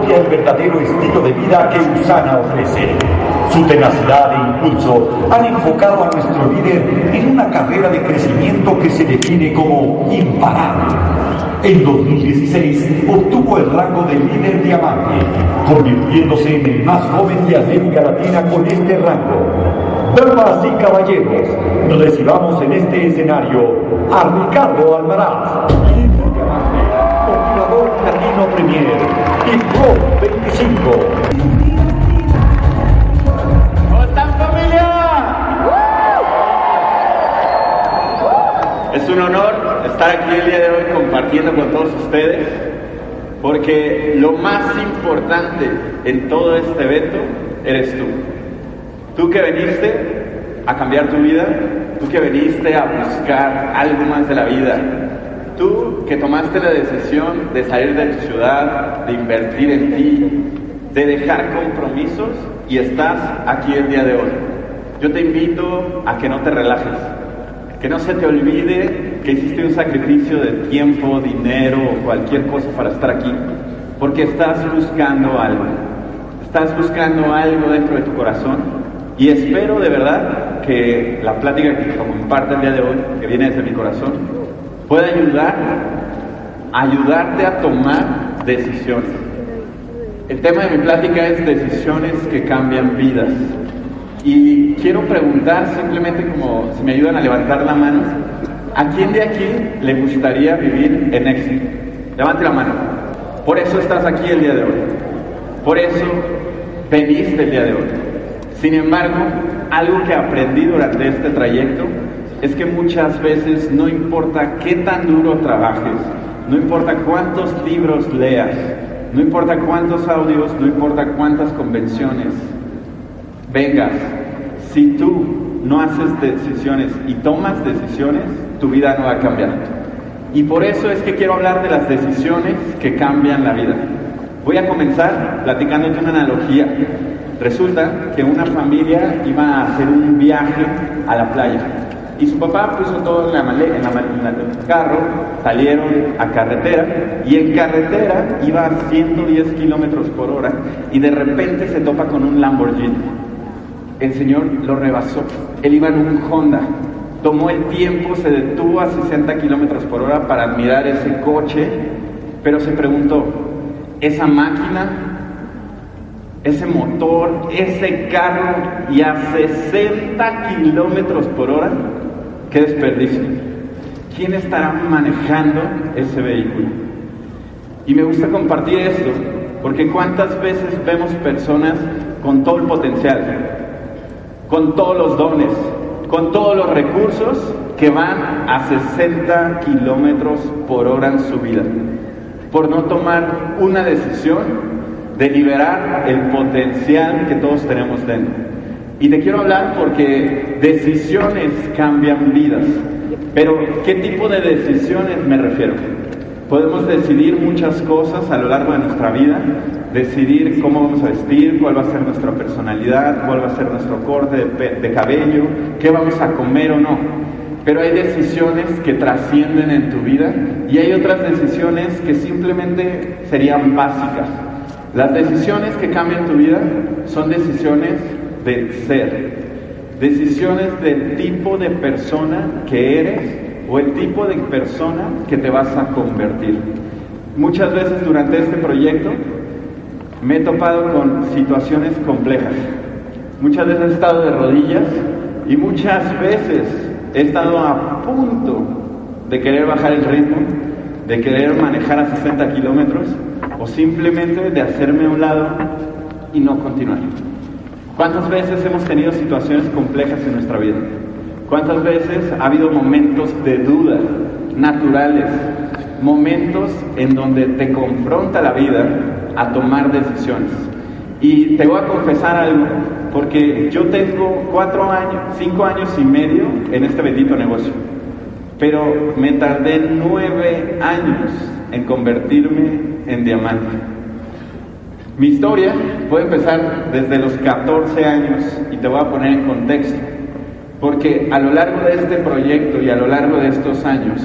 el verdadero estilo de vida que Usana ofrece. Su tenacidad e impulso han enfocado a nuestro líder en una carrera de crecimiento que se define como imparable. En 2016 obtuvo el rango de líder diamante, convirtiéndose en el más joven de América Latina con este rango. Damas y caballeros, recibamos en este escenario a Ricardo Almaraz, líder diamante, motivador latino premier y 25. ¿Cómo están familia? Es un honor estar aquí el día de hoy compartiendo con todos ustedes, porque lo más importante en todo este evento eres tú. Tú que veniste a cambiar tu vida, tú que veniste a buscar algo más de la vida, Tú que tomaste la decisión de salir de tu ciudad, de invertir en ti, de dejar compromisos y estás aquí el día de hoy. Yo te invito a que no te relajes, que no se te olvide que hiciste un sacrificio de tiempo, dinero o cualquier cosa para estar aquí, porque estás buscando algo. Estás buscando algo dentro de tu corazón y espero de verdad que la plática que comparto el día de hoy, que viene desde mi corazón, puede ayudar, ayudarte a tomar decisiones. El tema de mi plática es decisiones que cambian vidas. Y quiero preguntar simplemente como si me ayudan a levantar la mano, ¿a quién de aquí le gustaría vivir en éxito? Levante la mano. Por eso estás aquí el día de hoy. Por eso veniste el día de hoy. Sin embargo, algo que aprendí durante este trayecto es que muchas veces no importa qué tan duro trabajes, no importa cuántos libros leas, no importa cuántos audios, no importa cuántas convenciones vengas, si tú no haces decisiones y tomas decisiones, tu vida no va a cambiar. Y por eso es que quiero hablar de las decisiones que cambian la vida. Voy a comenzar platicándote una analogía. Resulta que una familia iba a hacer un viaje a la playa y su papá puso todo en, la maleta, en, la, carro, salieron a carretera y en carretera iba a 110 kilómetros por hora y de repente se topa con un Lamborghini. El señor lo rebasó. Él iba en un Honda. Tomó el tiempo, se detuvo a 60 kilómetros por hora para admirar ese coche, pero se preguntó, ¿esa máquina ese motor, ese carro y a 60 kilómetros por hora Qué desperdicio. ¿Quién estará manejando ese vehículo? Y me gusta compartir esto, porque cuántas veces vemos personas con todo el potencial, con todos los dones, con todos los recursos que van a 60 kilómetros por hora en su vida, por no tomar una decisión de liberar el potencial que todos tenemos dentro. Y te quiero hablar porque decisiones cambian vidas. Pero, ¿qué tipo de decisiones me refiero? Podemos decidir muchas cosas a lo largo de nuestra vida, decidir cómo vamos a vestir, cuál va a ser nuestra personalidad, cuál va a ser nuestro corte de, de cabello, qué vamos a comer o no. Pero hay decisiones que trascienden en tu vida y hay otras decisiones que simplemente serían básicas. Las decisiones que cambian tu vida son decisiones de ser, decisiones del tipo de persona que eres o el tipo de persona que te vas a convertir. Muchas veces durante este proyecto me he topado con situaciones complejas. Muchas veces he estado de rodillas y muchas veces he estado a punto de querer bajar el ritmo, de querer manejar a 60 kilómetros o simplemente de hacerme a un lado y no continuar. ¿Cuántas veces hemos tenido situaciones complejas en nuestra vida? ¿Cuántas veces ha habido momentos de duda naturales? Momentos en donde te confronta la vida a tomar decisiones. Y te voy a confesar algo, porque yo tengo cuatro años, cinco años y medio en este bendito negocio, pero me tardé nueve años en convertirme en diamante. Mi historia puede empezar desde los 14 años y te voy a poner en contexto, porque a lo largo de este proyecto y a lo largo de estos años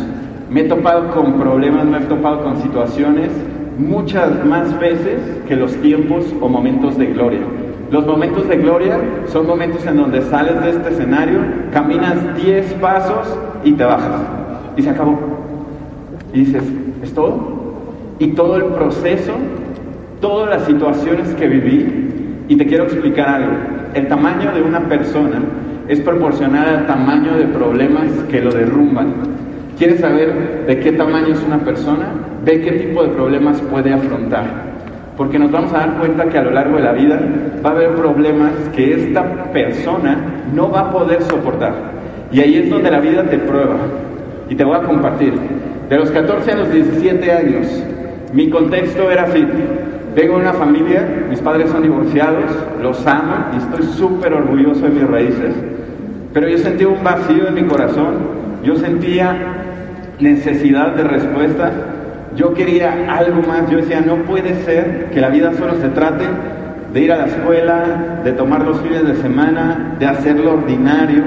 me he topado con problemas, me he topado con situaciones muchas más veces que los tiempos o momentos de gloria. Los momentos de gloria son momentos en donde sales de este escenario, caminas 10 pasos y te bajas. Y se acabó. Y dices, ¿es todo? Y todo el proceso, todas las situaciones que viví, y te quiero explicar algo. El tamaño de una persona es proporcional al tamaño de problemas que lo derrumban. ¿Quieres saber de qué tamaño es una persona? Ve qué tipo de problemas puede afrontar. Porque nos vamos a dar cuenta que a lo largo de la vida va a haber problemas que esta persona no va a poder soportar. Y ahí es donde la vida te prueba. Y te voy a compartir. De los 14 a los 17 años, mi contexto era así. Vengo de una familia, mis padres son divorciados, los amo y estoy súper orgulloso de mis raíces. Pero yo sentía un vacío en mi corazón, yo sentía necesidad de respuesta. Yo quería algo más. Yo decía, no puede ser que la vida solo se trate de ir a la escuela, de tomar los fines de semana, de hacer lo ordinario.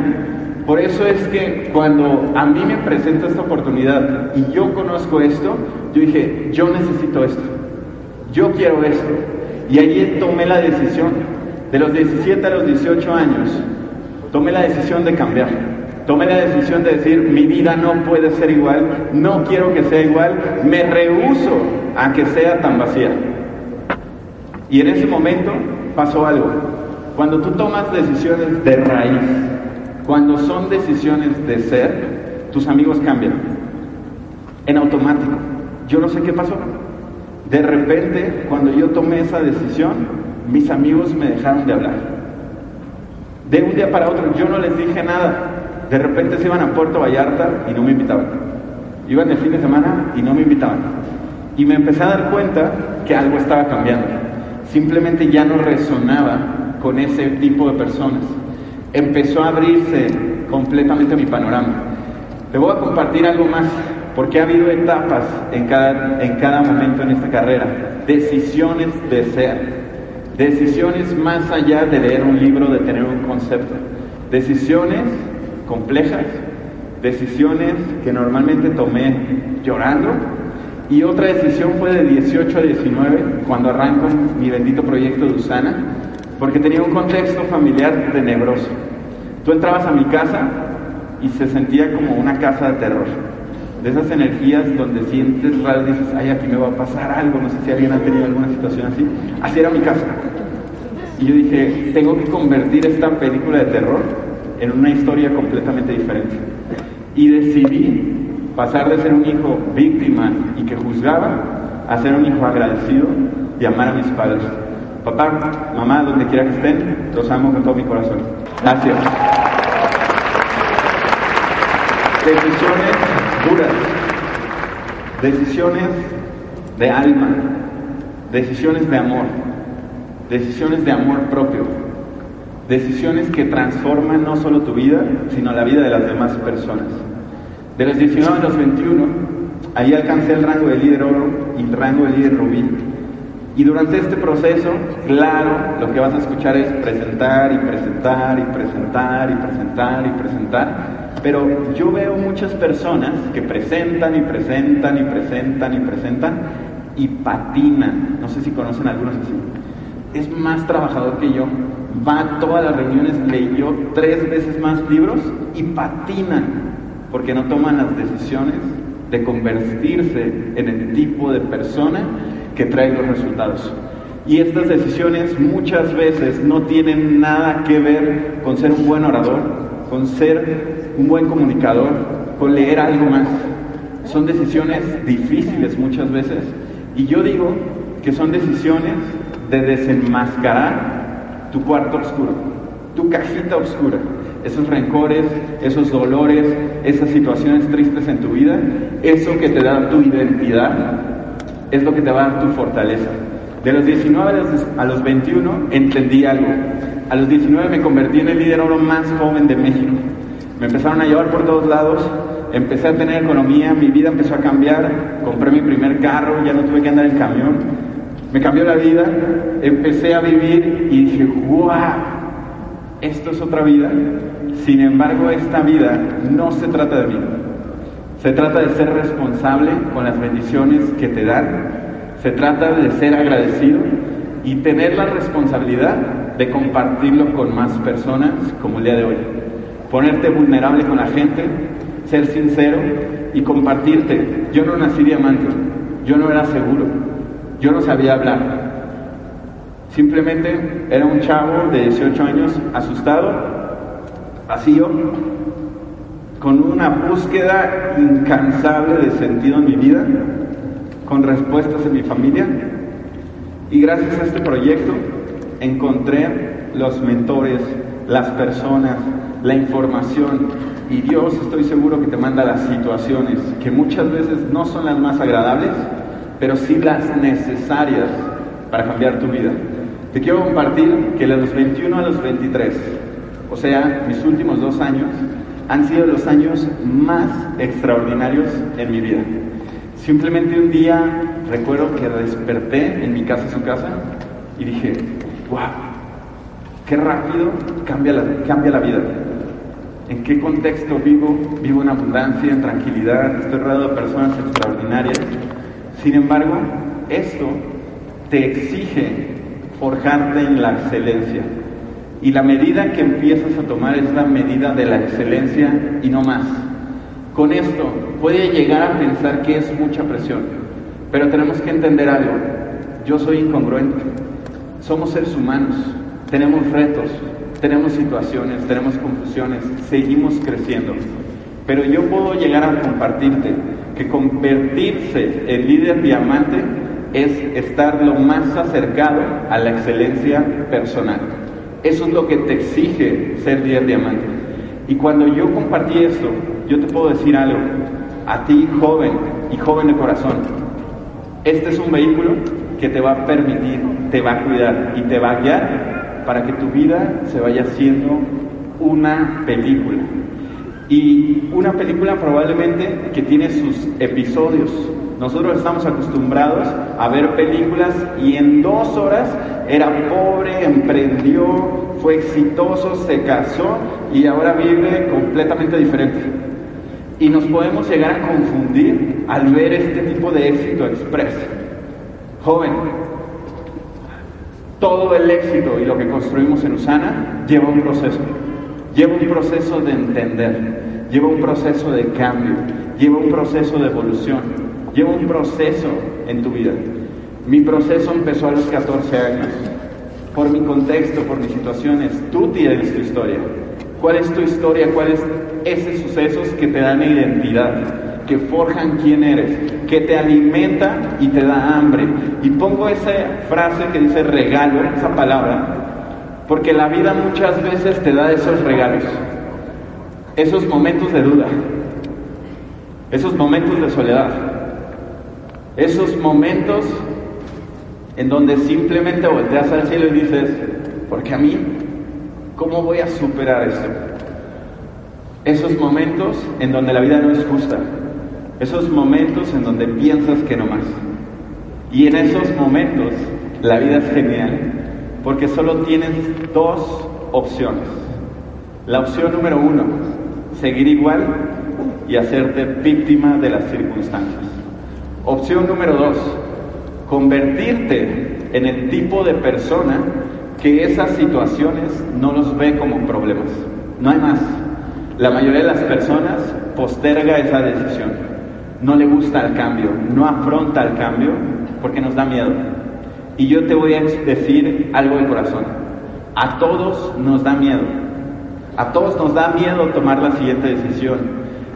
Por eso es que cuando a mí me presenta esta oportunidad y yo conozco esto, yo dije, yo necesito esto. Yo quiero esto. Y ahí tomé la decisión. De los 17 a los 18 años, tomé la decisión de cambiar. Tomé la decisión de decir, mi vida no puede ser igual, no quiero que sea igual, me rehuso a que sea tan vacía. Y en ese momento pasó algo. Cuando tú tomas decisiones de raíz, cuando son decisiones de ser, tus amigos cambian. En automático. Yo no sé qué pasó. De repente, cuando yo tomé esa decisión, mis amigos me dejaron de hablar. De un día para otro, yo no les dije nada. De repente se iban a Puerto Vallarta y no me invitaban. Iban el fin de semana y no me invitaban. Y me empecé a dar cuenta que algo estaba cambiando. Simplemente ya no resonaba con ese tipo de personas. Empezó a abrirse completamente mi panorama. Te voy a compartir algo más, porque ha habido etapas en cada, en cada momento en esta carrera. Decisiones de ser. Decisiones más allá de leer un libro, de tener un concepto. Decisiones complejas, decisiones que normalmente tomé llorando. Y otra decisión fue de 18 a 19, cuando arranco mi bendito proyecto de Usana, porque tenía un contexto familiar tenebroso. Tú entrabas a mi casa y se sentía como una casa de terror. De esas energías donde sientes raro, dices, ay, aquí me va a pasar algo, no sé si alguien ha tenido alguna situación así. Así era mi casa. Y yo dije, tengo que convertir esta película de terror en una historia completamente diferente. Y decidí pasar de ser un hijo víctima y que juzgaba a ser un hijo agradecido y amar a mis padres. Papá, mamá, donde quiera que estén, los amo con todo mi corazón. Gracias. Decisiones duras, decisiones de alma, decisiones de amor, decisiones de amor propio, decisiones que transforman no solo tu vida, sino la vida de las demás personas. De los 19 a los 21, ahí alcancé el rango de líder oro y el rango de líder rubí. Y durante este proceso, claro, lo que vas a escuchar es presentar y presentar y presentar y presentar y presentar. Pero yo veo muchas personas que presentan y presentan y presentan y presentan y patinan. No sé si conocen algunos así. Es más trabajador que yo, va a todas las reuniones, leyó tres veces más libros y patinan porque no toman las decisiones de convertirse en el tipo de persona que trae los resultados. Y estas decisiones muchas veces no tienen nada que ver con ser un buen orador, con ser un buen comunicador, con leer algo más. Son decisiones difíciles muchas veces. Y yo digo que son decisiones de desenmascarar tu cuarto oscuro, tu cajita oscura, esos rencores, esos dolores, esas situaciones tristes en tu vida, eso que te da tu identidad, es lo que te va a dar tu fortaleza. De los 19 a los 21 entendí algo. A los 19 me convertí en el líder oro más joven de México. Me empezaron a llevar por todos lados, empecé a tener economía, mi vida empezó a cambiar, compré mi primer carro, ya no tuve que andar en camión. Me cambió la vida, empecé a vivir y dije, ¡guau! Esto es otra vida. Sin embargo, esta vida no se trata de mí. Se trata de ser responsable con las bendiciones que te dan se trata de ser agradecido y tener la responsabilidad de compartirlo con más personas como el día de hoy. Ponerte vulnerable con la gente, ser sincero y compartirte. Yo no nací diamante, yo no era seguro, yo no sabía hablar. Simplemente era un chavo de 18 años asustado, vacío, con una búsqueda incansable de sentido en mi vida con respuestas en mi familia. Y gracias a este proyecto encontré los mentores, las personas, la información y Dios estoy seguro que te manda las situaciones que muchas veces no son las más agradables, pero sí las necesarias para cambiar tu vida. Te quiero compartir que de los 21 a los 23, o sea, mis últimos dos años, han sido los años más extraordinarios en mi vida. Simplemente un día recuerdo que desperté en mi casa, su casa, y dije, wow, qué rápido cambia la, cambia la vida. ¿En qué contexto vivo? Vivo en abundancia, en tranquilidad, estoy rodeado de personas extraordinarias. Sin embargo, esto te exige forjarte en la excelencia. Y la medida que empiezas a tomar es la medida de la excelencia y no más. Con esto puede llegar a pensar que es mucha presión, pero tenemos que entender algo. Yo soy incongruente. Somos seres humanos, tenemos retos, tenemos situaciones, tenemos confusiones, seguimos creciendo. Pero yo puedo llegar a compartirte que convertirse en líder diamante es estar lo más acercado a la excelencia personal. Eso es lo que te exige ser líder diamante. Y cuando yo compartí esto, yo te puedo decir algo, a ti joven y joven de corazón, este es un vehículo que te va a permitir, te va a cuidar y te va a guiar para que tu vida se vaya haciendo una película. Y una película probablemente que tiene sus episodios. Nosotros estamos acostumbrados a ver películas y en dos horas era pobre, emprendió, fue exitoso, se casó y ahora vive completamente diferente. Y nos podemos llegar a confundir al ver este tipo de éxito expreso. Joven, todo el éxito y lo que construimos en Usana lleva un proceso. Lleva un proceso de entender, lleva un proceso de cambio, lleva un proceso de evolución, lleva un proceso en tu vida. Mi proceso empezó a los 14 años. Por mi contexto, por mis situaciones, tú tienes tu historia. ¿Cuál es tu historia? ¿Cuál es esos sucesos que te dan identidad, que forjan quién eres, que te alimenta y te da hambre. Y pongo esa frase que dice regalo, esa palabra, porque la vida muchas veces te da esos regalos, esos momentos de duda, esos momentos de soledad, esos momentos en donde simplemente volteas al cielo y dices, porque a mí, ¿cómo voy a superar esto? Esos momentos en donde la vida no es justa. Esos momentos en donde piensas que no más. Y en esos momentos la vida es genial porque solo tienes dos opciones. La opción número uno, seguir igual y hacerte víctima de las circunstancias. Opción número dos, convertirte en el tipo de persona que esas situaciones no los ve como problemas. No hay más. La mayoría de las personas posterga esa decisión. No le gusta el cambio, no afronta el cambio porque nos da miedo. Y yo te voy a decir algo de corazón. A todos nos da miedo. A todos nos da miedo tomar la siguiente decisión,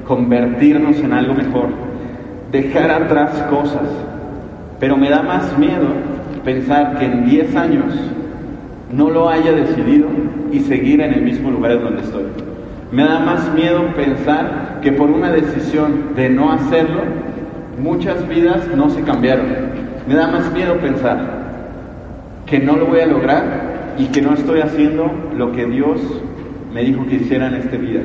convertirnos en algo mejor, dejar atrás cosas. Pero me da más miedo pensar que en 10 años no lo haya decidido y seguir en el mismo lugar donde estoy. Me da más miedo pensar que por una decisión de no hacerlo, muchas vidas no se cambiaron. Me da más miedo pensar que no lo voy a lograr y que no estoy haciendo lo que Dios me dijo que hiciera en este vida.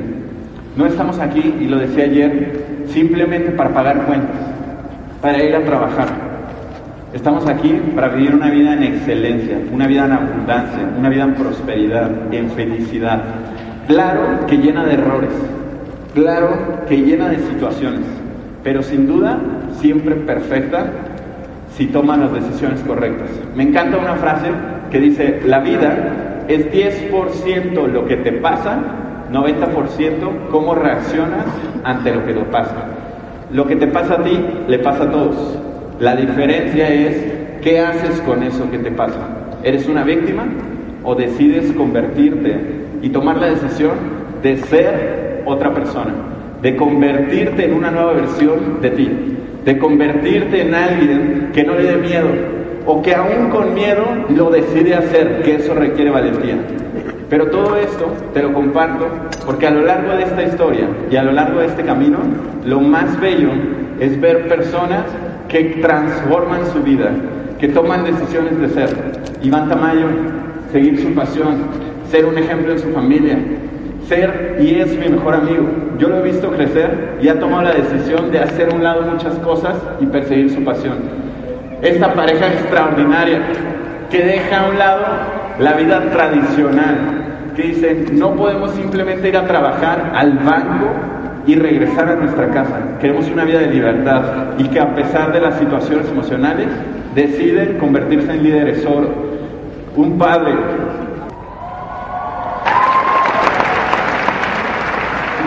No estamos aquí, y lo decía ayer, simplemente para pagar cuentas, para ir a trabajar. Estamos aquí para vivir una vida en excelencia, una vida en abundancia, una vida en prosperidad, en felicidad. Claro que llena de errores, claro que llena de situaciones, pero sin duda siempre perfecta si toman las decisiones correctas. Me encanta una frase que dice, la vida es 10% lo que te pasa, 90% cómo reaccionas ante lo que te pasa. Lo que te pasa a ti le pasa a todos. La diferencia es qué haces con eso que te pasa. ¿Eres una víctima o decides convertirte y tomar la decisión de ser otra persona? De convertirte en una nueva versión de ti, de convertirte en alguien que no le dé miedo o que aún con miedo lo decide hacer, que eso requiere valentía. Pero todo esto te lo comparto porque a lo largo de esta historia y a lo largo de este camino, lo más bello es ver personas que transforman su vida, que toman decisiones de ser. Iván Tamayo, seguir su pasión, ser un ejemplo en su familia, ser y es mi mejor amigo. Yo lo he visto crecer y ha tomado la decisión de hacer un lado muchas cosas y perseguir su pasión. Esta pareja extraordinaria que deja a un lado la vida tradicional, que dice, no podemos simplemente ir a trabajar al banco y regresar a nuestra casa. Queremos una vida de libertad y que a pesar de las situaciones emocionales deciden convertirse en líderes oro. Un padre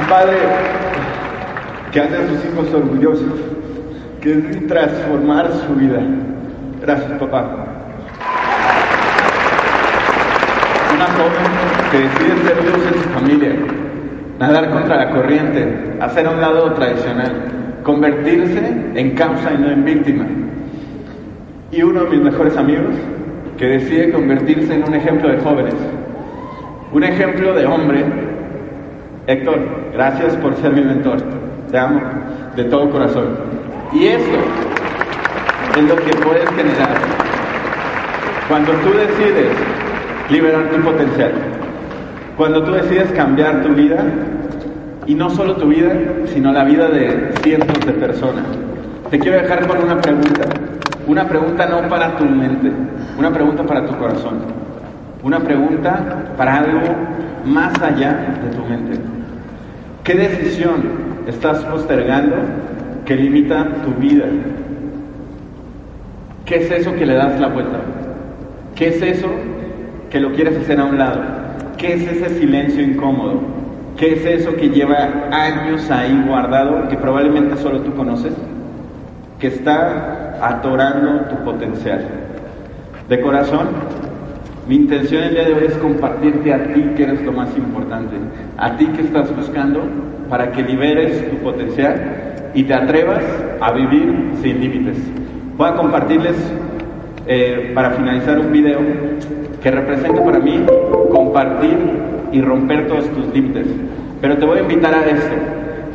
padre que hace a sus hijos orgullosos, que es transformar su vida. Gracias, papá. Una joven que decide ser luz en su familia, nadar contra la corriente, hacer un lado tradicional, convertirse en causa y no en víctima. Y uno de mis mejores amigos que decide convertirse en un ejemplo de jóvenes, un ejemplo de hombre Héctor, gracias por ser mi mentor. Te amo de todo corazón. Y eso es lo que puedes generar cuando tú decides liberar tu potencial. Cuando tú decides cambiar tu vida, y no solo tu vida, sino la vida de cientos de personas. Te quiero dejar con una pregunta. Una pregunta no para tu mente, una pregunta para tu corazón. Una pregunta para algo más allá de tu mente. ¿Qué decisión estás postergando que limita tu vida? ¿Qué es eso que le das la vuelta? ¿Qué es eso que lo quieres hacer a un lado? ¿Qué es ese silencio incómodo? ¿Qué es eso que lleva años ahí guardado que probablemente solo tú conoces? Que está atorando tu potencial. De corazón, mi intención el día de hoy es compartirte a ti que eres lo más importante, a ti que estás buscando para que liberes tu potencial y te atrevas a vivir sin límites. Voy a compartirles eh, para finalizar un video que representa para mí compartir y romper todos tus límites. Pero te voy a invitar a esto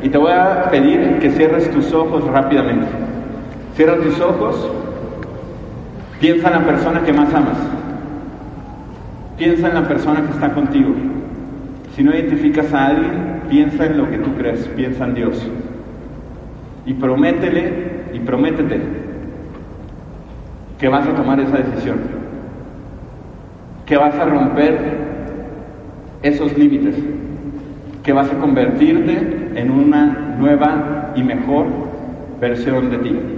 y te voy a pedir que cierres tus ojos rápidamente. Cierra tus ojos, piensa en la persona que más amas. Piensa en la persona que está contigo. Si no identificas a alguien, piensa en lo que tú crees, piensa en Dios. Y prométele y prométete que vas a tomar esa decisión, que vas a romper esos límites, que vas a convertirte en una nueva y mejor versión de ti.